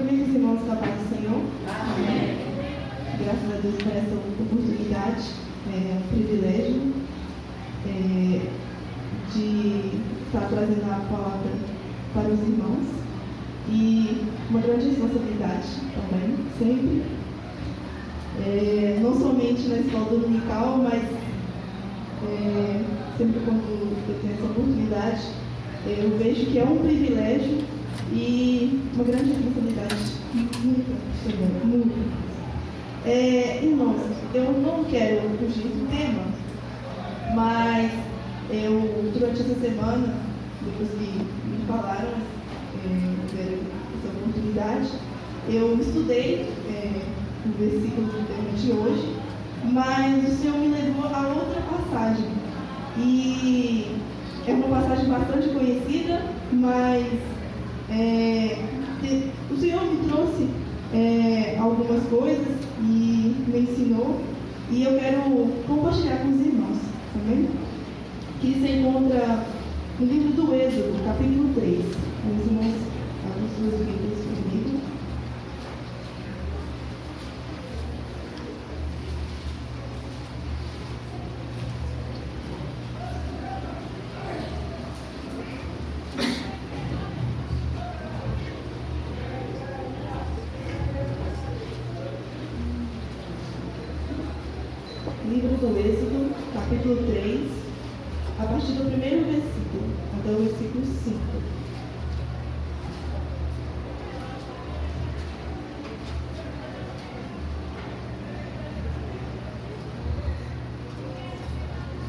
Os irmãos com a paz do Senhor. Amém. Graças a Deus por essa oportunidade, é um privilégio é, de estar trazendo a palavra para os irmãos e uma grande responsabilidade também, sempre. É, não somente na escola dominical, mas é, sempre quando eu tenho essa oportunidade, eu vejo que é um privilégio e uma grande responsabilidade, muito, muito. É, irmãos, eu não quero fugir do tema, mas eu, durante essa semana, depois que me falaram, é, essa oportunidade, eu estudei é, o versículo do tema de hoje, mas o Senhor me levou a outra passagem. E é uma passagem bastante conhecida, mas é, o Senhor me trouxe é, algumas coisas e me ensinou. E eu quero compartilhar com os irmãos, tá Que se encontra no livro do Êxodo, capítulo 3. Os irmãos, as suas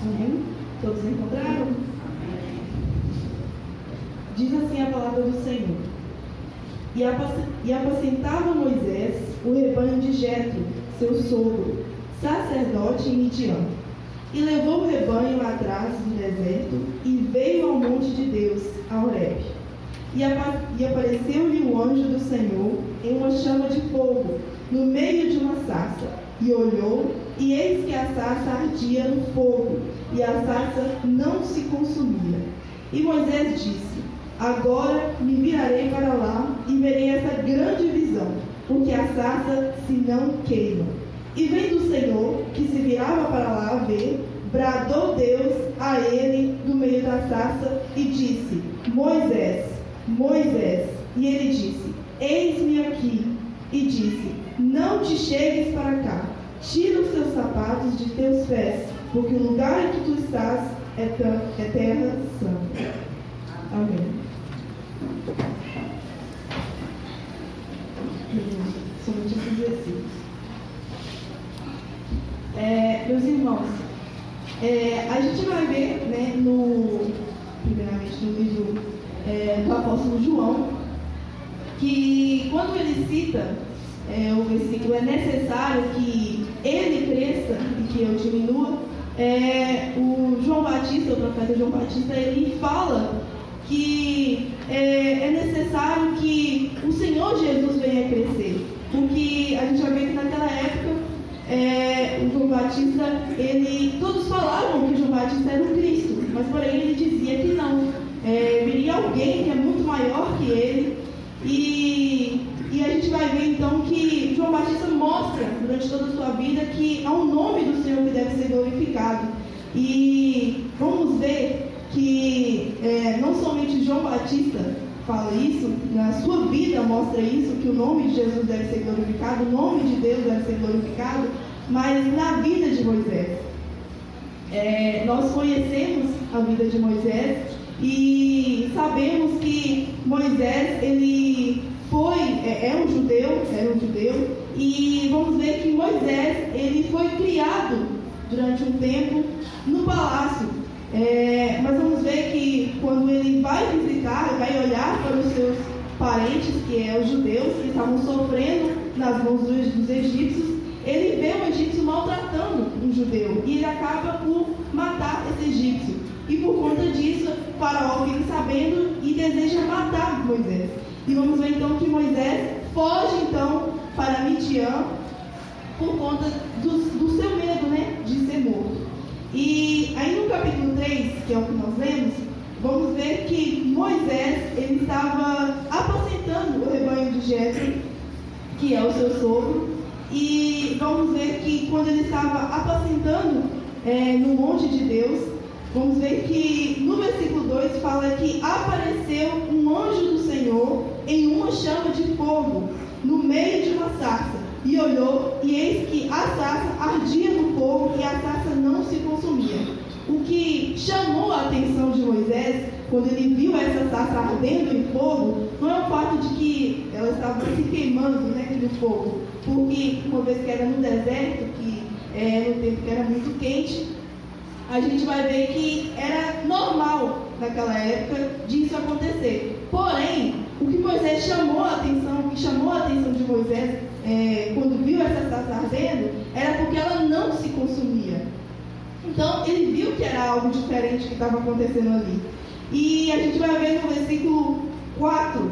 Amém? Todos encontraram? Diz assim a palavra do Senhor. E apacentava Moisés o rebanho de Jetro, seu sogro, sacerdote em Midian. E levou o rebanho atrás do deserto e veio ao monte de Deus, a Horeb. E, e apareceu-lhe o anjo do Senhor em uma chama de fogo, no meio de uma sarça. E olhou, e eis que a sarça ardia no fogo, e a sarça não se consumia. E Moisés disse: Agora me virarei para lá e verei essa grande visão, porque a sarça se não queima. E vendo o Senhor, que se virava para lá ver, bradou Deus a ele do meio da sarça e disse: Moisés, Moisés. E ele disse: Eis-me aqui. E disse: Não te chegues para cá, tira os teus sapatos de teus pés, porque o lugar em que tu estás é, é terra santa. Amém. Somente esses versículos. É, meus irmãos, é, a gente vai ver, né, no, primeiramente no livro é, do apóstolo João, que quando ele cita é, o versículo, é necessário que ele cresça e que eu diminua, é, o João Batista, o profeta João Batista, ele fala que é, é necessário que o Senhor Jesus venha crescer. Porque a gente vai ver que naquela época é, o João Batista, ele, todos falavam que João Batista era o Cristo, mas porém ele dizia que não. É, viria alguém que é muito maior que ele. E, e a gente vai ver então que João Batista mostra durante toda a sua vida que há um nome do Senhor que deve ser glorificado. E vamos ver que é, não somente João Batista fala isso, na sua vida mostra isso, que o nome de Jesus deve ser glorificado, o nome de Deus deve ser glorificado, mas na vida de Moisés. É, nós conhecemos a vida de Moisés e sabemos que Moisés ele foi é, é um judeu, era um judeu e vamos ver que Moisés ele foi criado durante um tempo no palácio é, mas vamos ver que quando ele vai visitar, vai olhar para os seus parentes, que é os judeus, que estavam sofrendo nas mãos dos, dos egípcios, ele vê um egípcio maltratando um judeu e ele acaba por matar esse egípcio. E por conta disso, Faraó fica sabendo e deseja matar Moisés. E vamos ver então que Moisés foge então para Midian por conta do, do seu medo né, de ser morto. E aí no capítulo 3, que é o que nós lemos, vamos ver que Moisés ele estava apacentando o rebanho de Jetro, que é o seu sogro, e vamos ver que quando ele estava apacentando é, no monte de Deus, vamos ver que no versículo 2 fala que apareceu um anjo do Senhor em uma chama de fogo no meio de uma sarça. E olhou, e eis que a sarça ardia no fogo e a sarça não se consumia. O que chamou a atenção de Moisés, quando ele viu essa sarça ardendo em fogo, não é o fato de que ela estava se queimando né, no fogo, porque uma vez que era no deserto, que é, no tempo que era muito quente, a gente vai ver que era normal naquela época disso acontecer. Porém, o que Moisés chamou a atenção, o que chamou a atenção de Moisés é, quando viu essa sarça ardendo, era porque ela não se consumia. Então ele viu que era algo diferente que estava acontecendo ali. E a gente vai ver no versículo 4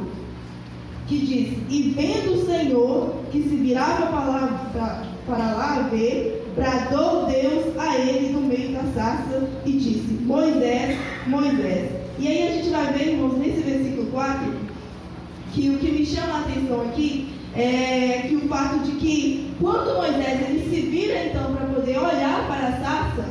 que diz: E vendo o Senhor que se virava para para lá ver, bradou Deus a ele no meio da sarça e disse: Moisés, Moisés. E aí a gente vai ver, irmãos, nesse versículo 4, que o que me chama a atenção aqui é que o fato de que quando Moisés ele se vira então para poder olhar para a sarça,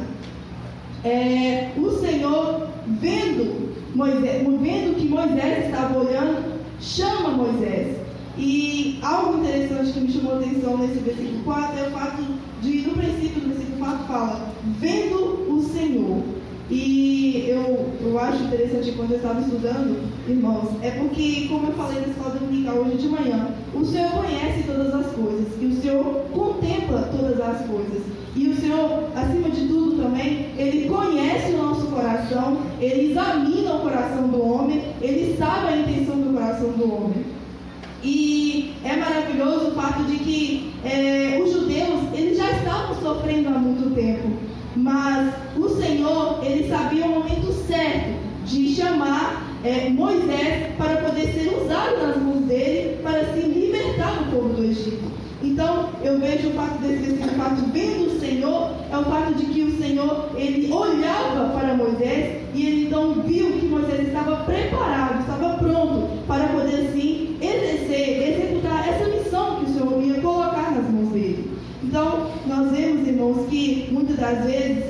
é, o Senhor vendo Moisés, vendo que Moisés estava olhando, chama Moisés. E algo interessante que me chamou a atenção nesse versículo 4 é o fato de, no princípio do versículo 4 fala, vendo o Senhor. E eu, eu acho interessante quando eu estava estudando, irmãos, é porque, como eu falei na escola dominical hoje de manhã, o Senhor conhece todas as coisas e o Senhor contempla todas as coisas. E o Senhor, acima de tudo também, Ele conhece o nosso coração, Ele examina o coração do homem, Ele sabe a intenção do coração do homem. E é maravilhoso o fato de que é, os judeus, eles já estavam sofrendo há muito tempo. Mas o Senhor, ele sabia o momento certo de chamar é, Moisés para poder ser usado nas mãos dele para se libertar do povo do Egito. Então, eu vejo o fato desse versículo 4, vendo o Senhor, é o fato de que o Senhor, ele olhava para Moisés e ele então viu que Moisés estava preparado, estava pronto para poder sim exercer, executar essa missão que o Senhor ia colocar nas mãos dele. Então, nós vemos, irmãos, que muitas das vezes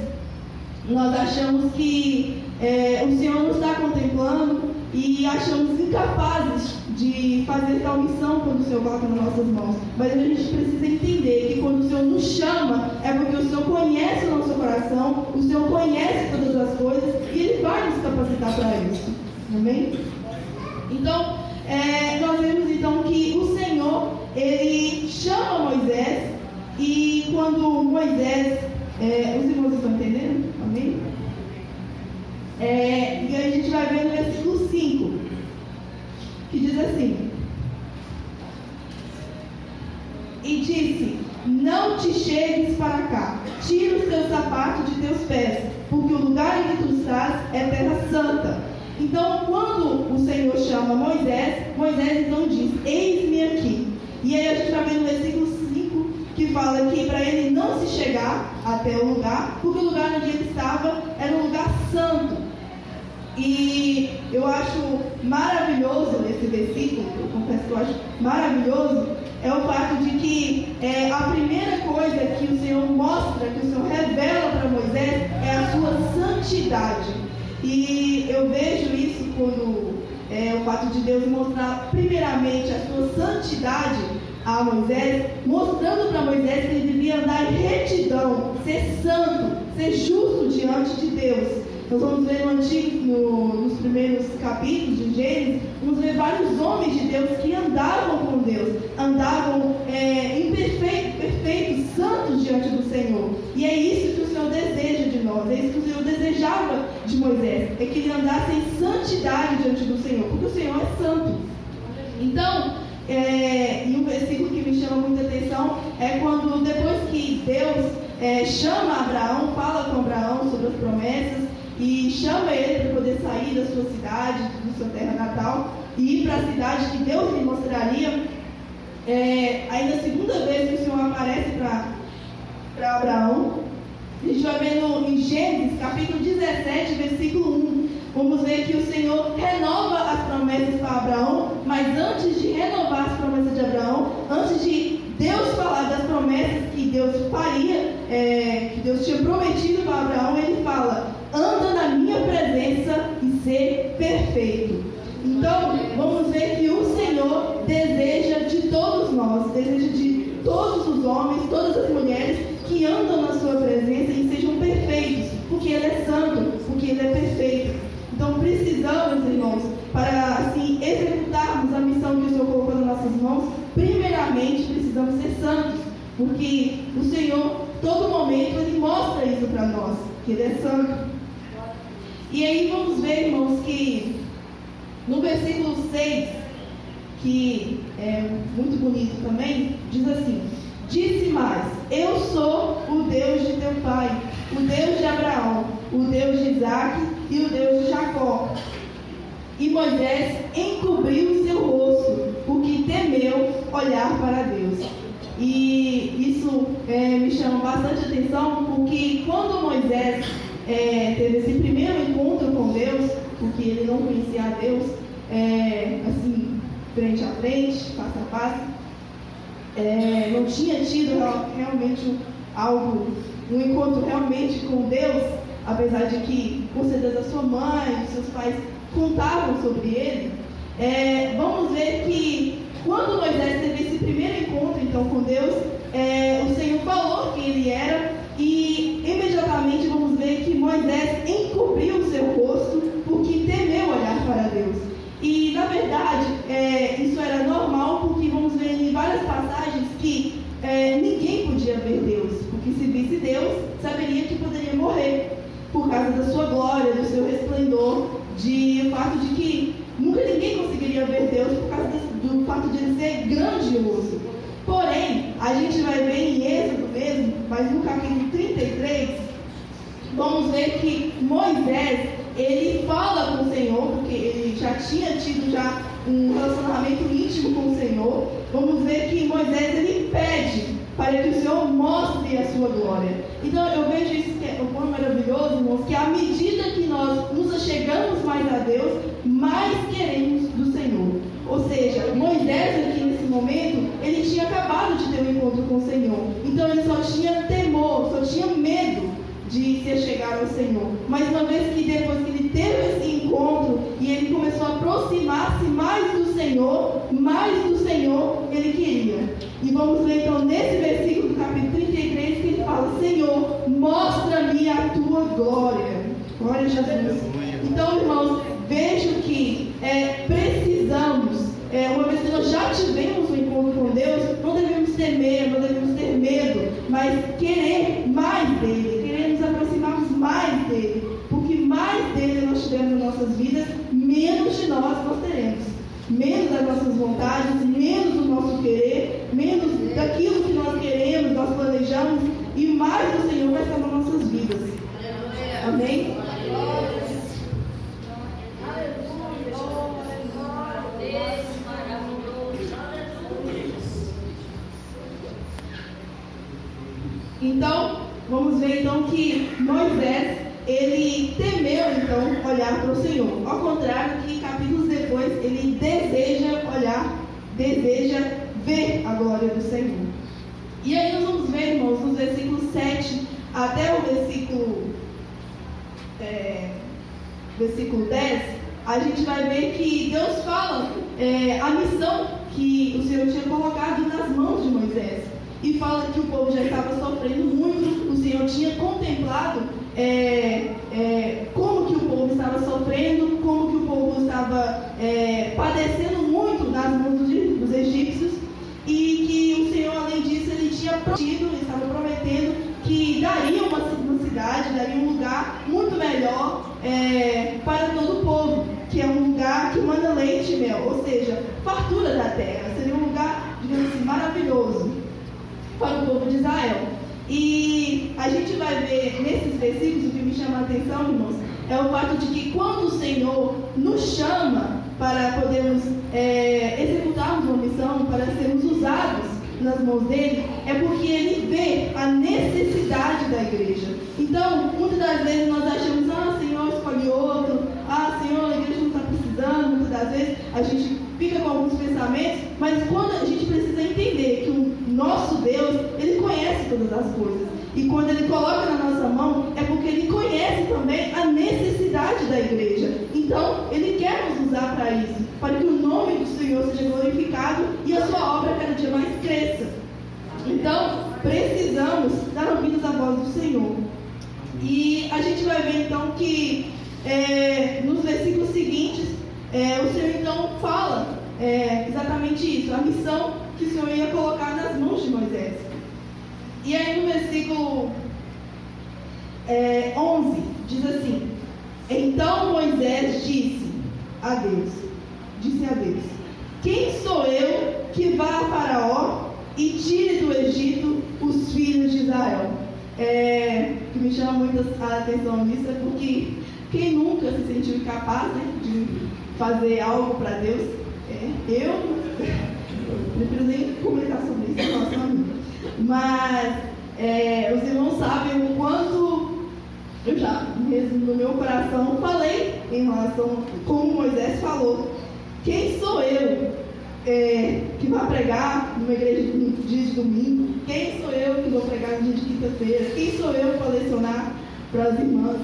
nós achamos que é, o Senhor nos está contemplando e achamos incapazes de fazer tal missão quando o Senhor coloca nas nossas mãos. Mas a gente precisa entender que quando o Senhor nos chama, é porque o Senhor conhece o nosso coração, o Senhor conhece todas as coisas e Ele vai nos capacitar para isso. Amém? Então, é, nós vemos então que o Senhor, Ele chama Moisés e quando Moisés, é, os irmãos estão entendendo? Amém? É, e aí a gente vai ver no versículo 5, que diz assim: E disse: Não te chegues para cá, tira os teus sapatos de teus pés, porque o lugar em que tu estás é terra santa. Então, quando o Senhor chama Moisés, Moisés então diz: Eis-me aqui. E aí a gente vai ver no versículo 5 que fala que para ele não se chegar até o lugar, porque o lugar onde ele estava era um lugar santo. E eu acho maravilhoso nesse versículo, eu confesso que eu acho maravilhoso, é o fato de que é, a primeira coisa que o Senhor mostra, que o Senhor revela para Moisés, é a sua santidade. E eu vejo isso quando é, o fato de Deus mostrar primeiramente a sua santidade a Moisés, mostrando para Moisés que ele devia andar em retidão, ser santo, ser justo diante de Deus. Nós vamos ver no antigo, no, nos primeiros capítulos de Gênesis, vamos ver vários homens de Deus que andavam com Deus, andavam é, em perfeito, perfeito, santos diante do Senhor. E é isso que o Senhor deseja de nós, é isso que o Senhor desejava de Moisés, é que ele andasse em santidade diante do Senhor, porque o Senhor é santo. Então, é, e um versículo que me chama muita atenção é quando depois que Deus é, chama Abraão, fala com Abraão sobre as promessas, e chama ele para poder sair da sua cidade, da sua terra natal, e ir para a cidade que Deus lhe mostraria. É, aí na segunda vez que o Senhor aparece para Abraão, a gente vai ver no, em Gênesis capítulo 17, versículo 1, vamos ver que o Senhor renova as promessas para Abraão, mas antes de renovar as promessas de Abraão, antes de Deus falar das promessas que Deus faria, é, que Deus tinha prometido para Abraão, ele fala: anda na minha presença e ser perfeito. Então, vamos ver que o Senhor deseja de todos nós, deseja de todos os homens, todas as mulheres que andam na sua presença e sejam perfeitos, porque Ele é santo, porque Ele é perfeito. Então precisamos, irmãos, para assim executarmos a missão que o Senhor colocou nas nossas mãos, primeiramente precisamos ser santos, porque o Senhor, todo momento, Ele mostra isso para nós, que Ele é santo. E aí vamos ver, irmãos, que no versículo 6, que é muito bonito também, diz assim: Disse mais: Eu sou o Deus de teu pai, o Deus de Abraão, o Deus de Isaac e o Deus de Jacó. E Moisés encobriu seu rosto, porque temeu olhar para Deus. E isso é, me chama bastante atenção, porque quando Moisés é, teve esse primeiro encontro com Deus, porque ele não conhecia a Deus, é, assim, frente a frente, face a face, é, não tinha tido realmente algo, um encontro realmente com Deus, apesar de que, ser da sua mãe, seus pais contavam sobre ele, é, vamos ver que quando Moisés teve esse primeiro encontro então com Deus, é, o Senhor falou quem ele era e imediatamente vamos ver que Moisés encobriu o seu rosto porque temeu olhar para Deus. E na verdade é, isso era normal porque vamos ver em várias passagens que é, ninguém podia ver Deus, porque se visse Deus saberia que poderia morrer por causa da sua glória, do seu resplendor, de fato de que nunca ninguém conseguiria ver Deus por causa do fato de ele ser grandioso. Porém, a gente vai ver em Êxodo mesmo, mas no capítulo 33, vamos ver que Moisés, ele fala com o Senhor, porque ele já tinha tido já um relacionamento íntimo com o Senhor. Vamos ver que Moisés, ele pede para que o Senhor mostre a sua glória. Então eu vejo isso que é um quão maravilhoso, irmãos, que à medida que nós nos achegamos mais a Deus, mais queremos do Senhor. Ou seja, Moisés aqui nesse momento, ele tinha acabado de ter um encontro com o Senhor. Então ele só tinha temor, só tinha medo de se chegar ao Senhor. Mas uma vez que depois que ele teve esse encontro e ele começou a aproximar-se mais do Senhor, mais do Senhor ele queria. E vamos ler então nesse versículo do capítulo 33 que ele fala: Senhor, mostra-me a tua glória. Glória a Jesus. Então, irmãos, vejo que é, precisamos, é, uma vez que nós já tivemos um encontro com Deus, não devemos temer, não devemos ter medo, mas querer mais dele, querer nos aproximarmos mais dele. Porque mais dele nós tivermos nas nossas vidas, menos de nós nós teremos. Menos das nossas vontades, menos do nosso querer, menos daquilo que nós queremos, nós planejamos, e mais do Senhor vai nas nossas vidas. Amém? Então, vamos ver então que Moisés, ele temeu então olhar para o Senhor. Ao contrário que ele deseja olhar, deseja ver a glória do Senhor. E aí nós vamos ver, irmãos, nos versículos 7 até o versículo, é, versículo 10, a gente vai ver que Deus fala é, a missão que o Senhor tinha colocado nas mãos de Moisés e fala que o povo já estava sofrendo muito, o Senhor tinha contemplado é, é, como que o povo estava sofrendo, como que o povo estava é, padecendo muito nas mãos dos, egípcios, e que o Senhor, além disso, ele tinha prometido, ele estava prometendo que daria uma, uma cidade, daria um lugar muito melhor é, para todo o povo, que é um lugar que manda leite e mel, ou seja, fartura da terra, seria um lugar, digamos assim, maravilhoso para o povo de Israel. E a gente vai ver nesses versículos, o que me chama a atenção, irmãos, é o fato de que quando o Senhor nos chama para podermos é, executarmos uma missão, para sermos usados nas mãos dele, é porque ele vê a necessidade da igreja. Então, muitas das vezes nós achamos, ah, Senhor, escolhe outro, ah, a gente fica com alguns pensamentos, mas quando a gente precisa entender que o nosso Deus, ele conhece todas as coisas. E quando ele coloca na nossa mão, é porque ele conhece também a necessidade da igreja. Então, ele quer nos usar para isso, para que o nome do Senhor seja glorificado e a sua obra cada dia mais cresça. Então, precisamos dar ouvidos à voz do Senhor. E a gente vai ver então que é, nos versículos seguintes, é, o Senhor então fala é, exatamente isso, a missão que o Senhor ia colocar nas mãos de Moisés. E aí no versículo 11 é, diz assim: Então Moisés disse a Deus, disse a Deus, quem sou eu que vá a Faraó e tire do Egito os filhos de Israel? É, que me chama muito a atenção nisso é porque quem nunca se sentiu incapaz né, de fazer algo para Deus? É, eu prefiro nem comentar sobre isso, nossa amiga. Mas é, os irmãos sabem o quanto eu já, mesmo no meu coração, falei em relação como Moisés falou. Quem sou eu é, que vai pregar numa igreja dia de domingo? Quem sou eu que vou pregar no dia de quinta-feira? Quem sou eu para lecionar para as irmãs?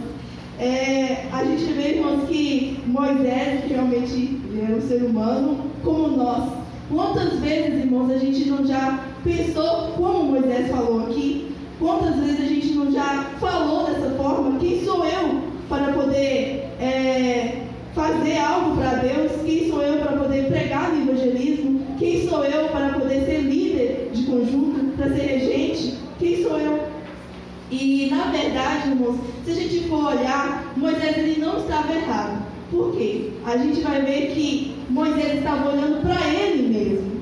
É, a gente vê, irmãos, que Moisés realmente é um ser humano como nós. Quantas vezes, irmãos, a gente não já pensou como Moisés falou aqui? Quantas vezes a gente não já falou dessa forma? Quem sou eu para poder é, fazer algo para Deus? Quem sou eu para poder pregar no evangelismo? Quem sou eu para poder ser líder de conjunto, para ser regente? Quem sou eu? E na verdade, irmãos, se a gente for olhar, Moisés ele não estava errado. Por quê? A gente vai ver que Moisés estava olhando para ele mesmo.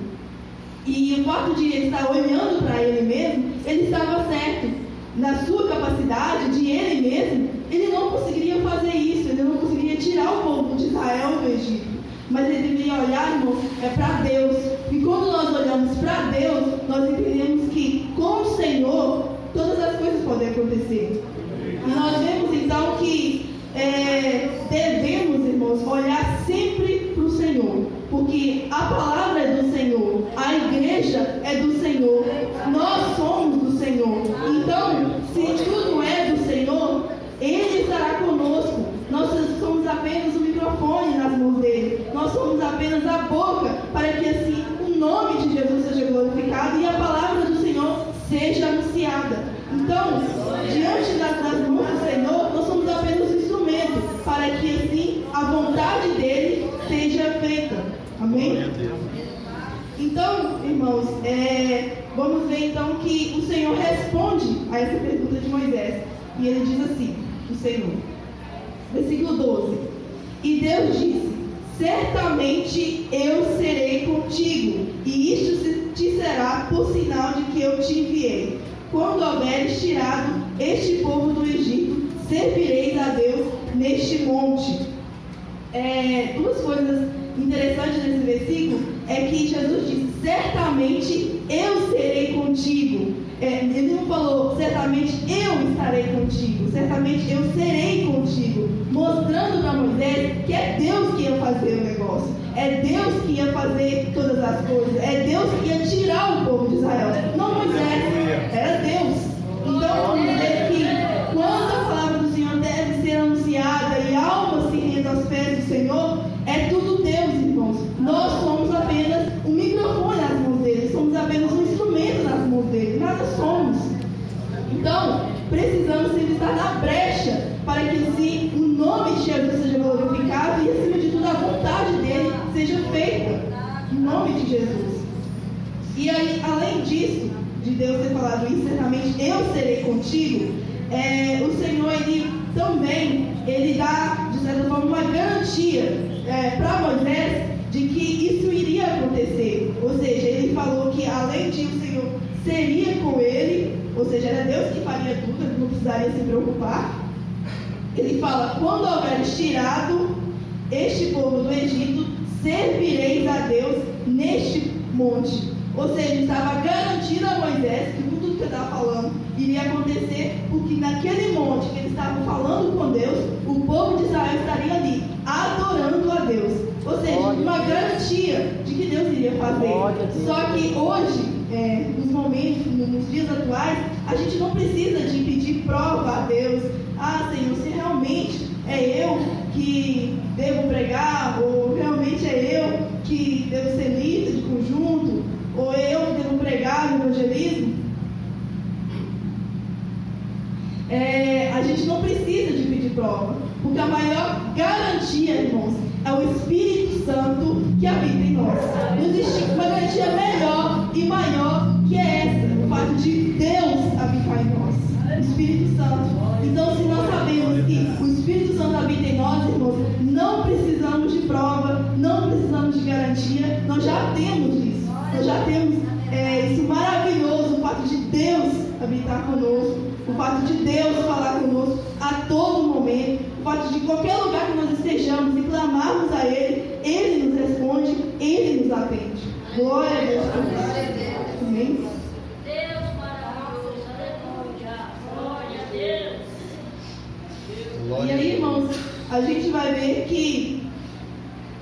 E o fato de ele estar olhando para ele mesmo, ele estava certo. Na sua capacidade de ele mesmo, ele não conseguiria fazer isso, ele não conseguiria tirar o povo de Israel do Egito. Mas ele deveria olhar, irmão, é para Deus. E quando nós olhamos para Deus, nós entendemos que com o Senhor todas as coisas podem acontecer. E nós vemos então que é, devemos, irmãos, olhar sempre Senhor, porque a palavra é do Senhor, a igreja é do Senhor, nós somos do Senhor. Então, se tudo é do Senhor, Ele estará conosco. Nós somos apenas o microfone nas mãos dele, nós somos apenas a boca, para que assim o nome de Jesus seja glorificado e a palavra do Senhor seja anunciada. Então, diante das, das mãos do Senhor, nós somos apenas um instrumento para que assim a vontade dele seja feita. Amém? Então, irmãos, é, vamos ver então que o Senhor responde a essa pergunta de Moisés. E ele diz assim: o Senhor, versículo 12: E Deus disse: Certamente eu serei contigo, e isto te será por sinal de que eu te enviei. Quando houveres tirado este povo do Egito, servireis a Deus neste monte. É, duas coisas interessantes nesse versículo é que Jesus disse: Certamente eu serei contigo. É, ele não falou, certamente eu estarei contigo, certamente eu serei contigo, mostrando para Moisés que é Deus que ia fazer o negócio, é Deus que ia fazer todas as coisas, é Deus que ia tirar o povo de Israel, não Moisés, era Deus. Então, vamos dizer que quando a palavra do Senhor deve ser anunciada e almas se rendem aos pés do Senhor, é tudo Deus, irmãos. Nós somos apenas um microfone nas mãos dele, somos apenas um instrumento nas mãos dele, nada somos. Então, na brecha para que assim o nome de Jesus seja glorificado e, acima de tudo, a vontade dele seja feita. Em nome de Jesus. E aí, além disso, de Deus ter falado isso, certamente eu serei contigo, é, o Senhor, ele também, ele dá, de certa forma, uma garantia é, para Moisés de que isso iria acontecer. Ou seja, ele falou que além de o Senhor seria com ele, ou seja, era Deus que faria tudo, ele não precisaria se preocupar. Ele fala: quando houveres tirado este povo do Egito, servireis a Deus neste monte. Ou seja, estava garantido a Moisés que tudo que ele estava falando iria acontecer, porque naquele monte que ele estava falando com Deus, o povo de Israel estaria ali, adorando a Deus. Ou seja, uma sabia de que Deus iria fazer. Só que hoje, é, nos momentos, nos dias atuais, a gente não precisa de pedir prova a Deus. Ah, Senhor, se realmente é eu que devo pregar, ou realmente é eu que devo ser líder de conjunto, ou eu que devo pregar no evangelismo. É, a gente não precisa de pedir prova, porque a maior garantia, irmãos, é o Espírito Santo que habita em nós. Não existe uma garantia melhor e maior que essa, o fato de Deus habitar em nós. O Espírito Santo. Então, se nós sabemos que o Espírito Santo habita em nós, irmãos, não precisamos de prova, não precisamos de garantia, nós já temos isso. Nós já temos é, isso maravilhoso, o fato de Deus habitar conosco, o fato de Deus falar conosco a todo momento, o fato de qualquer lugar que nós estejamos e clamarmos a Ele, Ele nos responde, Ele nos atende. Glória a Deus por isso. Amém? E aí, irmãos, a gente vai ver que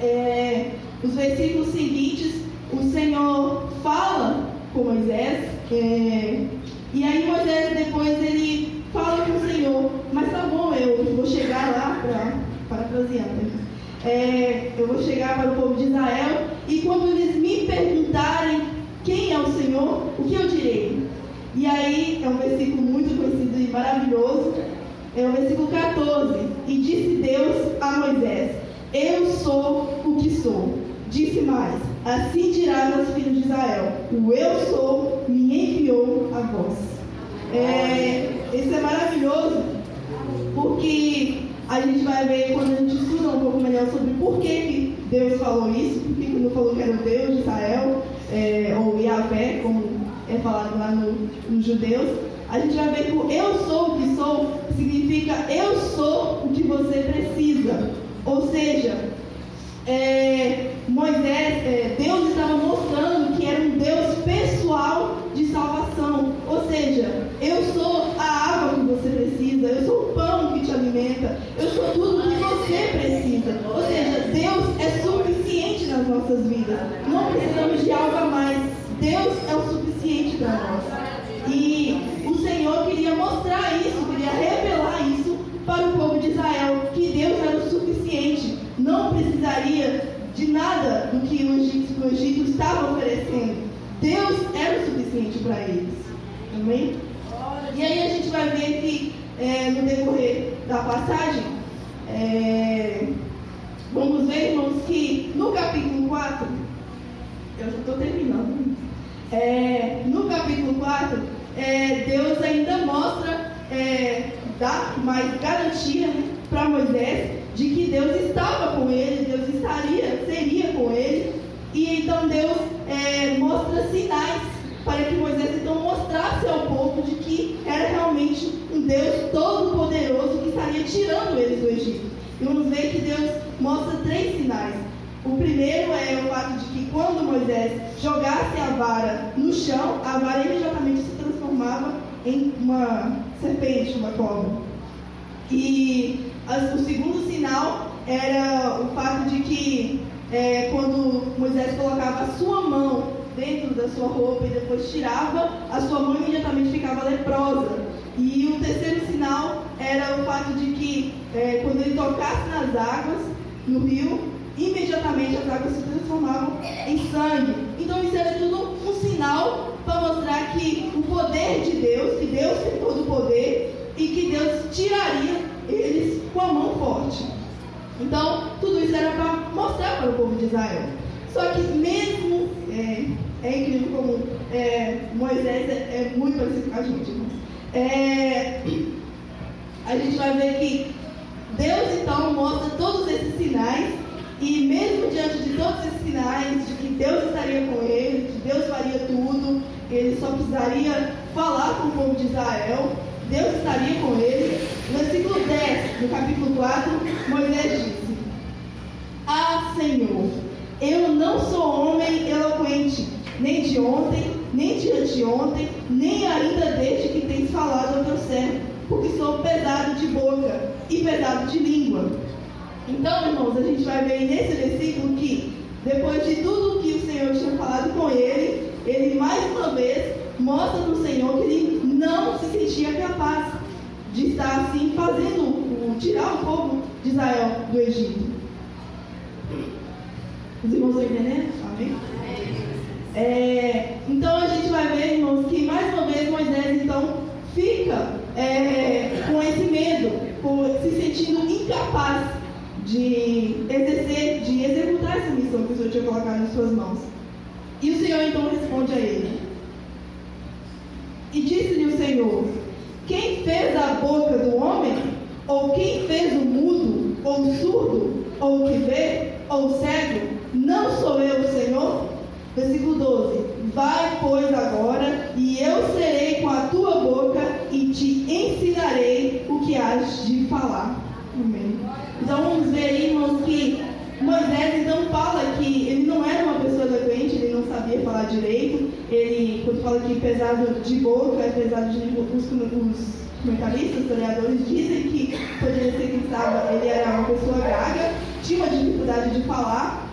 é, os versículos seguintes, o Senhor fala com Moisés, é, e aí Moisés depois ele fala com o Senhor, mas tá bom, eu para parafraseando. É, eu vou chegar para o povo de Israel e quando eles me perguntarem quem é o Senhor, o que eu direi? E aí é um versículo muito conhecido e maravilhoso. É o versículo 14. E disse Deus a Moisés: Eu sou o que sou. Disse mais: Assim dirás aos filhos de Israel: O eu sou me enviou a vós. É, isso é maravilhoso, porque a gente vai ver quando a gente estuda um pouco melhor sobre por que, que Deus falou isso, por que, não falou que era o Deus de Israel, é, ou Yahvé, como é falado lá no, nos judeus. A gente vai ver que o eu sou o que sou significa eu sou o que você precisa. Ou seja, é, Moisés, é, Deus estava mostrando que era um Deus pessoal de salvação. Ou seja, eu sou a água que você precisa, eu sou o pão alimenta, eu sou tudo que você precisa. Ou seja, Deus é suficiente nas nossas vidas. Não precisamos de algo a mais. Deus é o suficiente para nós. E o Senhor queria mostrar isso, queria revelar isso para o povo de Israel, que Deus era o suficiente, não precisaria de nada do que o Egito, Egito estava oferecendo. Deus era o suficiente para eles. Amém? E aí a gente vai ver que é, no decorrer da passagem, é, vamos ver, irmãos, que no capítulo 4, eu já estou terminando, é, no capítulo 4, é, Deus ainda mostra, é, dá mais garantia né, para Moisés de que Deus estava com ele, Deus estaria, seria com ele. E então Deus é, mostra sinais para que Moisés então mostrasse ao povo de que era realmente Deus todo-poderoso que estaria tirando eles do Egito. E vamos ver que Deus mostra três sinais. O primeiro é o fato de que quando Moisés jogasse a vara no chão, a vara imediatamente se transformava em uma serpente, uma cobra. E o segundo sinal era o fato de que é, quando Moisés colocava a sua mão dentro da sua roupa e depois tirava, a sua mão imediatamente ficava leprosa. E o terceiro sinal era o fato de que é, quando ele tocasse nas águas, no rio, imediatamente as águas se transformavam em sangue. Então isso era tudo um sinal para mostrar que o poder de Deus, que Deus tem todo o poder e que Deus tiraria eles com a mão forte. Então, tudo isso era para mostrar para o povo de Israel. Só que mesmo, é, é incrível como é, Moisés é, é, muito parecido com a gente, irmãos. É, a gente vai ver que Deus então mostra todos esses sinais e mesmo diante de todos esses sinais de que Deus estaria com ele, que Deus faria tudo, ele só precisaria falar com o povo de Israel, Deus estaria com ele. No versículo 10, no capítulo 4, Moisés disse: Ah, Senhor, eu não sou homem eloquente, nem de ontem, nem de anteontem, nem ainda desde que tens falado ao teu servo, porque sou pesado de boca e pesado de língua. Então, irmãos, a gente vai ver nesse versículo que depois de tudo que o Senhor tinha falado com ele, ele mais uma vez mostra para o Senhor que ele não se sentia capaz de estar assim fazendo, tirar o povo de Israel do Egito. Os irmãos estão entendendo? Amém? É, então a gente vai ver, irmãos, que mais uma vez Moisés então fica é, com esse medo, com, se sentindo incapaz de exercer, de executar essa missão que o Senhor tinha colocado em suas mãos. E o Senhor então responde a ele. E disse-lhe o Senhor: Quem fez a boca do homem? Ou quem fez o mudo, ou o surdo, ou o que vê, ou o cego? Não sou eu Senhor? Versículo 12: Vai, pois, agora, e eu serei com a tua boca e te ensinarei o que has de falar. Amém. Então vamos ver aí, irmãos, que Moisés então fala que ele não era uma pessoa eloquente, ele não sabia falar direito. Ele, quando fala que pesado de boca, é pesado de língua, os, os comentaristas, historiadores dizem que poderia ser que estava, ele era uma pessoa gaga, tinha uma dificuldade de falar.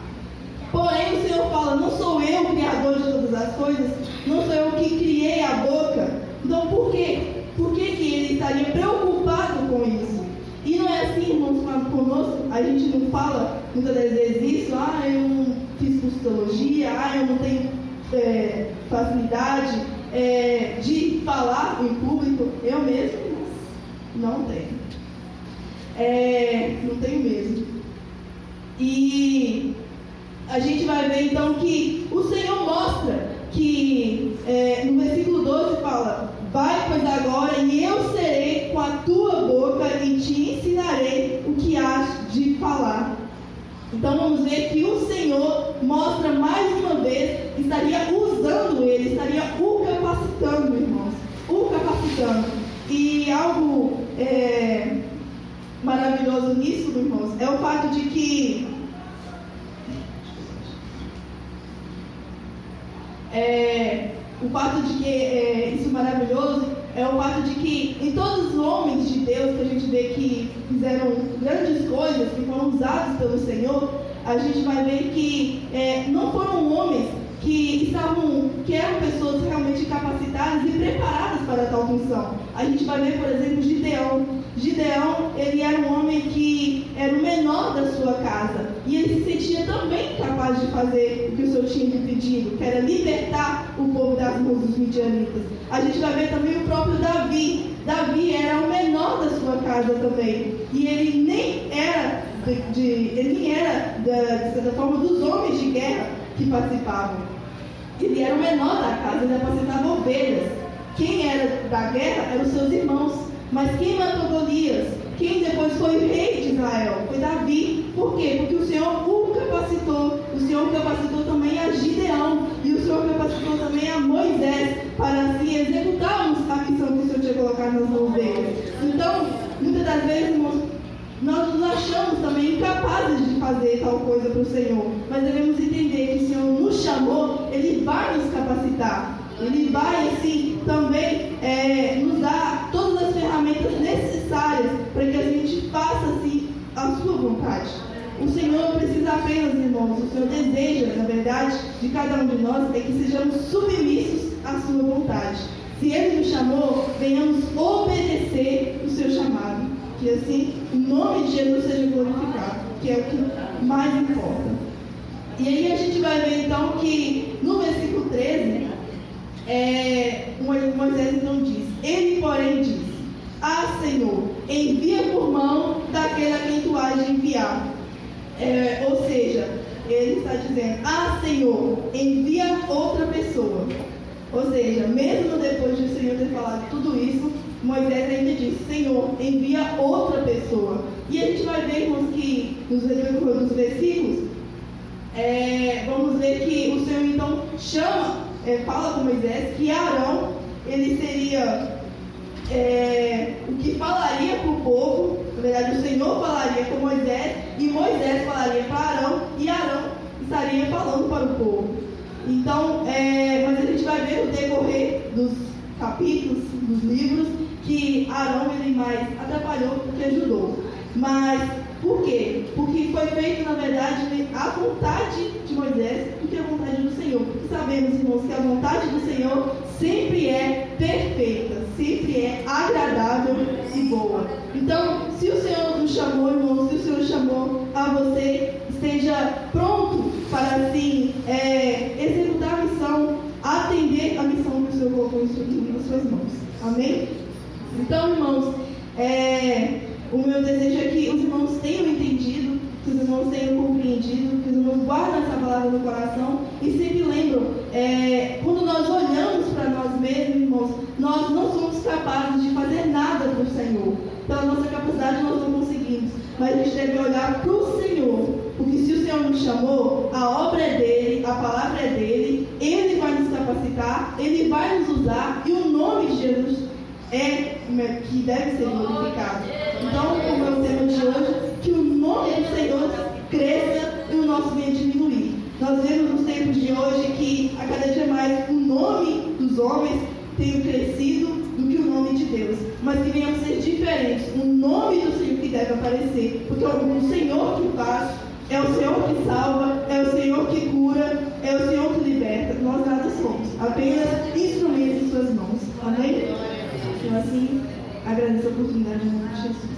Porém, o Senhor fala: Não sou eu o criador de todas as coisas, não sou eu que criei a boca. Então, por quê? Por que, que ele estaria preocupado com isso? E não é assim, irmãos, conosco, a gente não fala muitas vezes isso, ah, eu não fiz psicologia, ah, eu não tenho é, facilidade é, de falar em público. Eu mesmo não tenho. É, não tenho mesmo. E a gente vai ver então que o Senhor mostra que é, no versículo 12 fala: Vai, pois agora, e eu serei com a tua boca e te ensinarei o que has de falar. Então vamos ver que o Senhor mostra mais uma vez, estaria usando ele, estaria o capacitando, irmãos, o capacitando. E algo é, maravilhoso nisso, irmãos, é o fato de que é, o fato de que é, isso é maravilhoso é o fato de que em todos os homens de Deus que a gente vê que fizeram grandes coisas, que foram usados pelo Senhor, a gente vai ver que é, não foram homens que estavam, que eram pessoas realmente capacitadas e preparadas para tal função. A gente vai ver, por exemplo, Gideão. Gideão, ele era um homem que era o menor da sua casa. E ele se sentia também capaz de fazer o que o Senhor tinha lhe pedido, que era libertar o povo das mãos dos midianitas. A gente vai ver também o próprio Davi. Davi era o menor da sua casa também. E ele nem era, de, de ele nem era, de, de certa forma, dos homens de guerra que participavam. Ele era o menor da casa, ele apacentava ovelhas. Quem era da guerra eram os seus irmãos. Mas quem matou Golias? Quem depois foi rei de Israel? Foi Davi. Por quê? Porque o Senhor o capacitou. O Senhor capacitou também a Gideão. E o Senhor capacitou também a Moisés para assim executarmos a missão que o Senhor tinha colocado nas mãos dele. Então, muitas das vezes, nós nos achamos também incapazes de fazer tal coisa para o Senhor, mas devemos entender que o Senhor nos chamou, Ele vai nos capacitar, Ele vai, assim, também é, nos dar todas as ferramentas necessárias para que a gente faça, assim, a sua vontade. O Senhor precisa apenas, irmãos, o Senhor deseja, na verdade, de cada um de nós, é que sejamos submissos à sua vontade. Se Ele nos chamou, venhamos obedecer o seu chamado. Que assim o nome de Jesus seja glorificado, que é o que mais importa. E aí a gente vai ver então que no versículo 13, é, Moisés então diz: Ele, porém, diz: Ah, Senhor, envia por mão daquele a quem tu has de enviar. É, ou seja, ele está dizendo: Ah, Senhor, envia outra pessoa. Ou seja, mesmo depois de o Senhor ter falado tudo isso, Moisés ainda disse, Senhor, envia outra pessoa. E a gente vai ver, irmãos, que nos, versículos, é, vamos ver que o Senhor então chama, é, fala com Moisés que Arão, ele seria é, o que falaria para o povo, na verdade o Senhor falaria com Moisés, e Moisés falaria para Arão, e Arão estaria falando para o povo. Então, é, mas a gente vai ver no decorrer dos capítulos, dos livros, que Arão ele mais atrapalhou do que ajudou. Mas Por quê? Porque foi feito, na verdade, a vontade de Moisés do que a vontade do Senhor. Porque sabemos, irmãos, que a vontade do Senhor sempre é perfeita, sempre é agradável e boa. Então, se o Senhor nos chamou, irmãos, se o Senhor chamou a você, esteja pronto para, assim, é, executar a missão, atender a missão que o Senhor colocou em suas mãos. Amém? Então, irmãos, é, o meu desejo é que os irmãos tenham entendido, irmãos tenham compreendido, que os irmãos guardem essa palavra no coração e sempre lembram, é, quando nós olhamos para nós mesmos, irmãos, nós não somos capazes de fazer nada para o Senhor. Pela nossa capacidade nós não conseguimos. Mas a gente deve olhar para o Senhor. Porque se o Senhor nos chamou, a obra é dele, a palavra é dele, ele vai nos capacitar, ele vai nos usar e o nome de Jesus é que deve ser glorificado. Então, como é o tema de hoje, nome do Senhor cresça e o nosso bem diminuir. Nós vemos nos tempos de hoje que a cada dia mais o nome dos homens tem crescido do que o nome de Deus. Mas que venham ser diferentes. O nome do Senhor que deve aparecer. Porque é o Senhor que faz, é o Senhor que salva, é o Senhor que cura, é o Senhor que liberta. Nós nada somos, apenas instrumentos em suas mãos. Amém? Então, assim, agradeço a oportunidade em nome de Jesus.